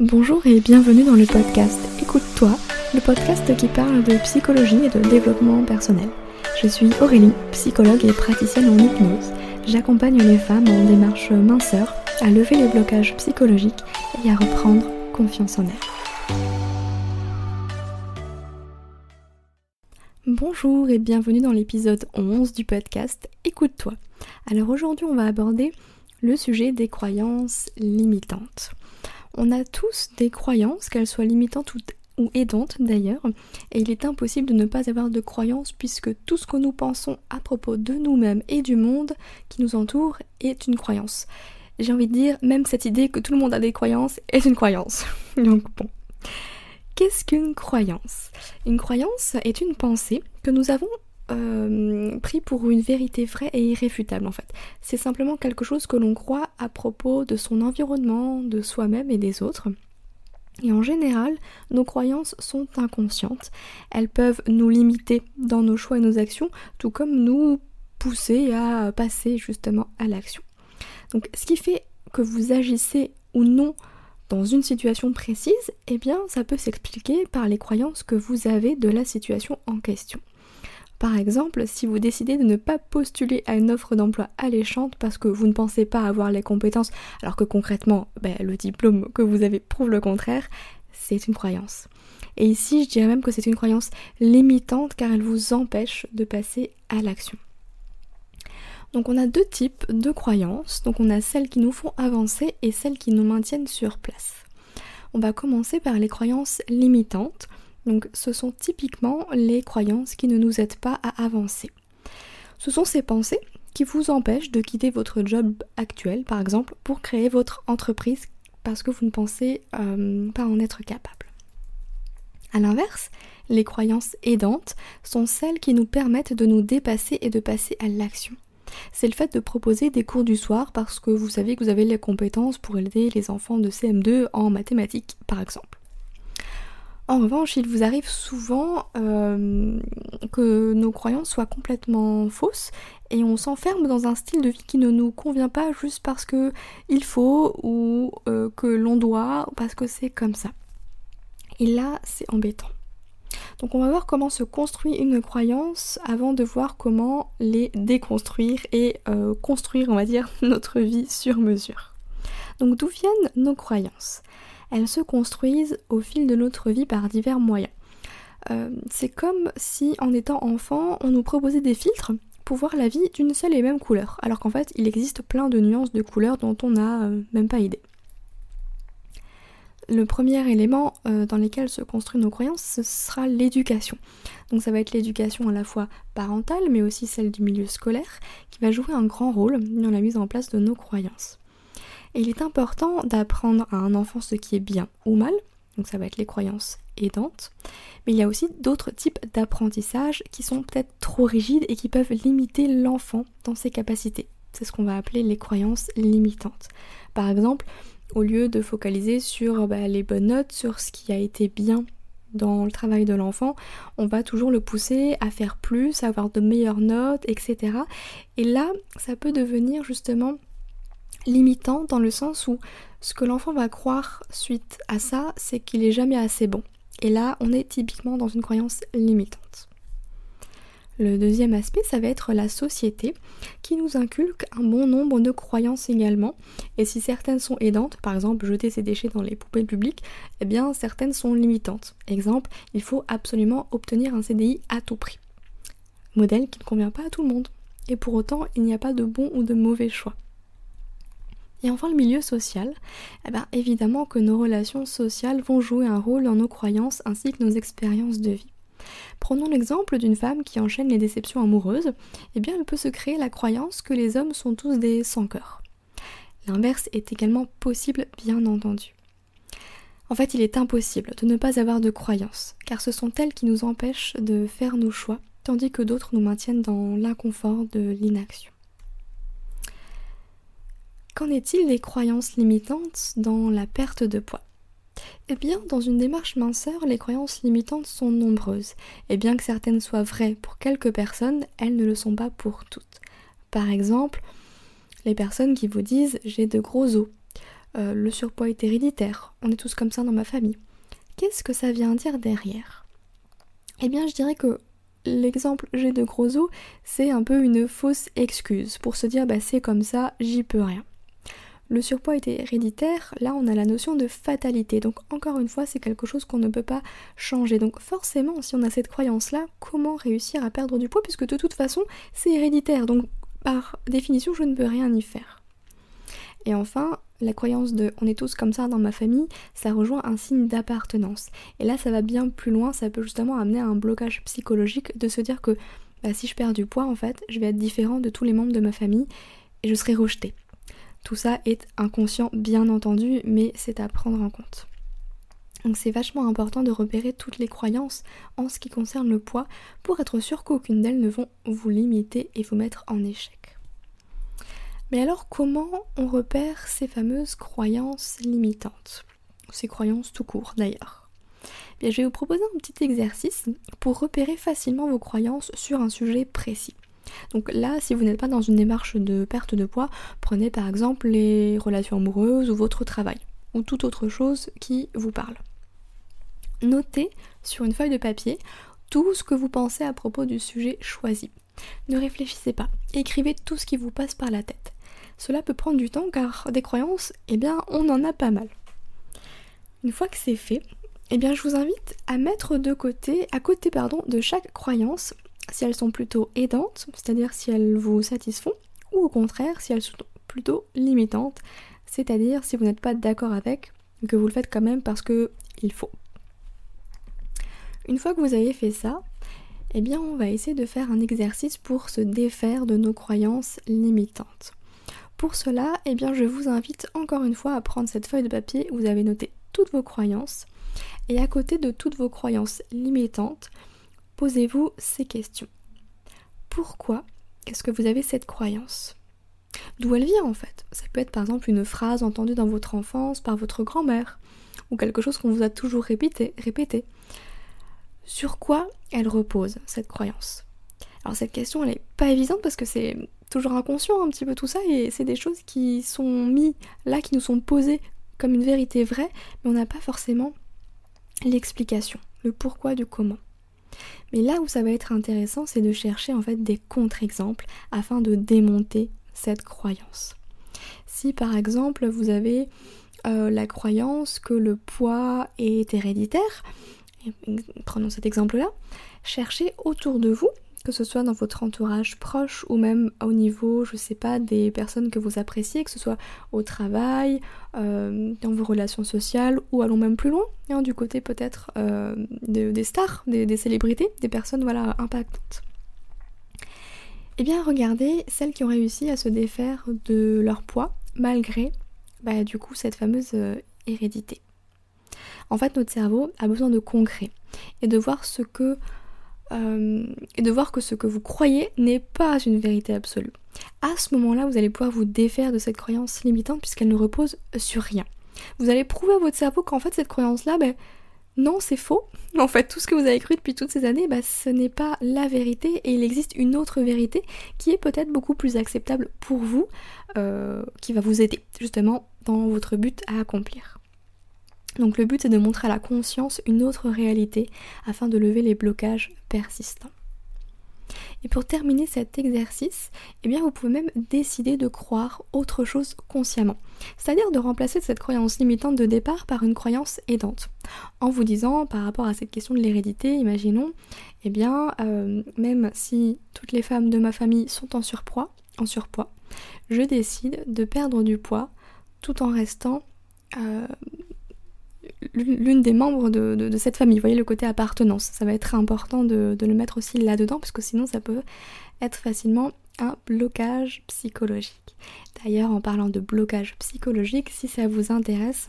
Bonjour et bienvenue dans le podcast Écoute-toi, le podcast qui parle de psychologie et de développement personnel. Je suis Aurélie, psychologue et praticienne en hypnose. J'accompagne les femmes en démarche minceur à lever les blocages psychologiques et à reprendre confiance en elles. Bonjour et bienvenue dans l'épisode 11 du podcast Écoute-toi. Alors aujourd'hui on va aborder le sujet des croyances limitantes. On a tous des croyances, qu'elles soient limitantes ou, aidantes d'ailleurs, et il est impossible de ne pas avoir de croyances puisque tout ce que nous pensons à propos de nous-mêmes et du monde qui nous entoure est une croyance. J'ai envie de dire, même cette idée que tout le monde a des croyances est une croyance. Donc bon. Qu'est-ce qu'une croyance? Une croyance est une pensée que nous avons euh, pris pour une vérité vraie et irréfutable en fait. C'est simplement quelque chose que l'on croit à propos de son environnement, de soi-même et des autres. Et en général, nos croyances sont inconscientes. Elles peuvent nous limiter dans nos choix et nos actions, tout comme nous pousser à passer justement à l'action. Donc ce qui fait que vous agissez ou non dans une situation précise, eh bien ça peut s'expliquer par les croyances que vous avez de la situation en question. Par exemple, si vous décidez de ne pas postuler à une offre d'emploi alléchante parce que vous ne pensez pas avoir les compétences, alors que concrètement, ben, le diplôme que vous avez prouve le contraire, c'est une croyance. Et ici, je dirais même que c'est une croyance limitante car elle vous empêche de passer à l'action. Donc on a deux types de croyances. Donc on a celles qui nous font avancer et celles qui nous maintiennent sur place. On va commencer par les croyances limitantes. Donc ce sont typiquement les croyances qui ne nous aident pas à avancer. Ce sont ces pensées qui vous empêchent de quitter votre job actuel, par exemple, pour créer votre entreprise parce que vous ne pensez euh, pas en être capable. A l'inverse, les croyances aidantes sont celles qui nous permettent de nous dépasser et de passer à l'action. C'est le fait de proposer des cours du soir parce que vous savez que vous avez les compétences pour aider les enfants de CM2 en mathématiques, par exemple. En revanche, il vous arrive souvent euh, que nos croyances soient complètement fausses et on s'enferme dans un style de vie qui ne nous convient pas juste parce que il faut ou euh, que l'on doit parce que c'est comme ça. Et là, c'est embêtant. Donc on va voir comment se construit une croyance avant de voir comment les déconstruire et euh, construire, on va dire, notre vie sur mesure. Donc d'où viennent nos croyances? Elles se construisent au fil de notre vie par divers moyens. Euh, c'est comme si en étant enfant, on nous proposait des filtres pour voir la vie d'une seule et même couleur, alors qu'en fait, il existe plein de nuances de couleurs dont on n'a euh, même pas idée. Le premier élément euh, dans lequel se construisent nos croyances, ce sera l'éducation. Donc ça va être l'éducation à la fois parentale, mais aussi celle du milieu scolaire, qui va jouer un grand rôle dans la mise en place de nos croyances. Il est important d'apprendre à un enfant ce qui est bien ou mal, donc ça va être les croyances aidantes, mais il y a aussi d'autres types d'apprentissage qui sont peut-être trop rigides et qui peuvent limiter l'enfant dans ses capacités. C'est ce qu'on va appeler les croyances limitantes. Par exemple, au lieu de focaliser sur bah, les bonnes notes, sur ce qui a été bien dans le travail de l'enfant, on va toujours le pousser à faire plus, à avoir de meilleures notes, etc. Et là, ça peut devenir justement limitant dans le sens où ce que l'enfant va croire suite à ça, c'est qu'il est jamais assez bon. Et là, on est typiquement dans une croyance limitante. Le deuxième aspect, ça va être la société qui nous inculque un bon nombre de croyances également. Et si certaines sont aidantes, par exemple jeter ses déchets dans les poubelles publiques, eh bien certaines sont limitantes. Exemple, il faut absolument obtenir un CDI à tout prix. Modèle qui ne convient pas à tout le monde. Et pour autant, il n'y a pas de bon ou de mauvais choix. Et enfin le milieu social, eh bien, évidemment que nos relations sociales vont jouer un rôle dans nos croyances ainsi que nos expériences de vie. Prenons l'exemple d'une femme qui enchaîne les déceptions amoureuses, eh bien elle peut se créer la croyance que les hommes sont tous des sans-cœur. L'inverse est également possible bien entendu. En fait, il est impossible de ne pas avoir de croyances, car ce sont elles qui nous empêchent de faire nos choix, tandis que d'autres nous maintiennent dans l'inconfort de l'inaction. Qu'en est-il des croyances limitantes dans la perte de poids? Eh bien, dans une démarche minceur, les croyances limitantes sont nombreuses, et bien que certaines soient vraies pour quelques personnes, elles ne le sont pas pour toutes. Par exemple, les personnes qui vous disent j'ai de gros os, euh, le surpoids est héréditaire, on est tous comme ça dans ma famille. Qu'est-ce que ça vient dire derrière? Eh bien, je dirais que l'exemple j'ai de gros os, c'est un peu une fausse excuse pour se dire bah c'est comme ça, j'y peux rien. Le surpoids est héréditaire, là on a la notion de fatalité. Donc encore une fois, c'est quelque chose qu'on ne peut pas changer. Donc forcément, si on a cette croyance-là, comment réussir à perdre du poids puisque de toute façon, c'est héréditaire. Donc par définition, je ne peux rien y faire. Et enfin, la croyance de on est tous comme ça dans ma famille, ça rejoint un signe d'appartenance. Et là, ça va bien plus loin, ça peut justement amener à un blocage psychologique de se dire que bah, si je perds du poids, en fait, je vais être différent de tous les membres de ma famille et je serai rejeté. Tout ça est inconscient, bien entendu, mais c'est à prendre en compte. Donc c'est vachement important de repérer toutes les croyances en ce qui concerne le poids pour être sûr qu'aucune d'elles ne vont vous limiter et vous mettre en échec. Mais alors comment on repère ces fameuses croyances limitantes? Ces croyances tout court d'ailleurs. Bien, je vais vous proposer un petit exercice pour repérer facilement vos croyances sur un sujet précis. Donc là, si vous n'êtes pas dans une démarche de perte de poids, prenez par exemple les relations amoureuses ou votre travail, ou toute autre chose qui vous parle. Notez sur une feuille de papier tout ce que vous pensez à propos du sujet choisi. Ne réfléchissez pas, écrivez tout ce qui vous passe par la tête. Cela peut prendre du temps car des croyances, eh bien, on en a pas mal. Une fois que c'est fait, eh bien, je vous invite à mettre de côté, à côté pardon, de chaque croyance, si elles sont plutôt aidantes, c'est-à-dire si elles vous satisfont, ou au contraire si elles sont plutôt limitantes, c'est-à-dire si vous n'êtes pas d'accord avec, que vous le faites quand même parce que il faut. Une fois que vous avez fait ça, eh bien on va essayer de faire un exercice pour se défaire de nos croyances limitantes. Pour cela, eh bien, je vous invite encore une fois à prendre cette feuille de papier où vous avez noté toutes vos croyances. Et à côté de toutes vos croyances limitantes, posez-vous ces questions. Pourquoi est-ce que vous avez cette croyance? D'où elle vient en fait? Ça peut être par exemple une phrase entendue dans votre enfance par votre grand-mère, ou quelque chose qu'on vous a toujours répété, répété. Sur quoi elle repose, cette croyance? Alors cette question, elle n'est pas évidente parce que c'est toujours inconscient un petit peu tout ça et c'est des choses qui sont mises là, qui nous sont posées comme une vérité vraie, mais on n'a pas forcément l'explication, le pourquoi du comment. Mais là où ça va être intéressant, c'est de chercher en fait des contre-exemples afin de démonter cette croyance. Si par exemple vous avez euh, la croyance que le poids est héréditaire, prenons cet exemple-là, cherchez autour de vous que ce soit dans votre entourage proche ou même au niveau, je sais pas, des personnes que vous appréciez, que ce soit au travail, euh, dans vos relations sociales ou allons même plus loin, hein, du côté peut-être euh, des stars, des, célébrités, des personnes voilà impactantes. Eh bien regardez celles qui ont réussi à se défaire de leur poids malgré bah, du coup cette fameuse euh, hérédité. En fait notre cerveau a besoin de concret et de voir ce que euh, et de voir que ce que vous croyez n'est pas une vérité absolue. À ce moment-là, vous allez pouvoir vous défaire de cette croyance limitante puisqu'elle ne repose sur rien. Vous allez prouver à votre cerveau qu'en fait cette croyance-là, ben non, c'est faux. En fait, tout ce que vous avez cru depuis toutes ces années, ben, ce n'est pas la vérité et il existe une autre vérité qui est peut-être beaucoup plus acceptable pour vous, euh, qui va vous aider justement dans votre but à accomplir. Donc le but c'est de montrer à la conscience une autre réalité afin de lever les blocages persistants. Et pour terminer cet exercice, eh bien vous pouvez même décider de croire autre chose consciemment. C'est-à-dire de remplacer cette croyance limitante de départ par une croyance aidante. En vous disant, par rapport à cette question de l'hérédité, imaginons, eh bien, euh, même si toutes les femmes de ma famille sont en surpoids, en surpoids, je décide de perdre du poids tout en restant euh, l'une des membres de, cette famille. Vous voyez le côté appartenance. Ça va être important de, le mettre aussi là-dedans parce que sinon ça peut être facilement un blocage psychologique. D'ailleurs, en parlant de blocage psychologique, si ça vous intéresse,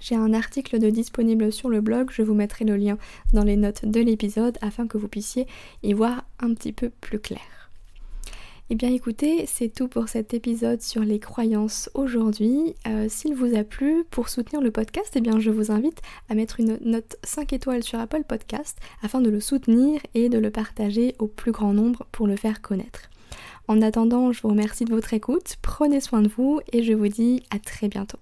j'ai un article de disponible sur le blog, je vous mettrai le lien dans les notes de l'épisode afin que vous puissiez y voir un petit peu plus clair. Eh bien écoutez, c'est tout pour cet épisode sur les croyances aujourd'hui. Euh, s'il vous a plu, pour soutenir le podcast, eh bien je vous invite à mettre une note 5 étoiles sur Apple Podcast afin de le soutenir et de le partager au plus grand nombre pour le faire connaître. En attendant, je vous remercie de votre écoute, prenez soin de vous et je vous dis à très bientôt.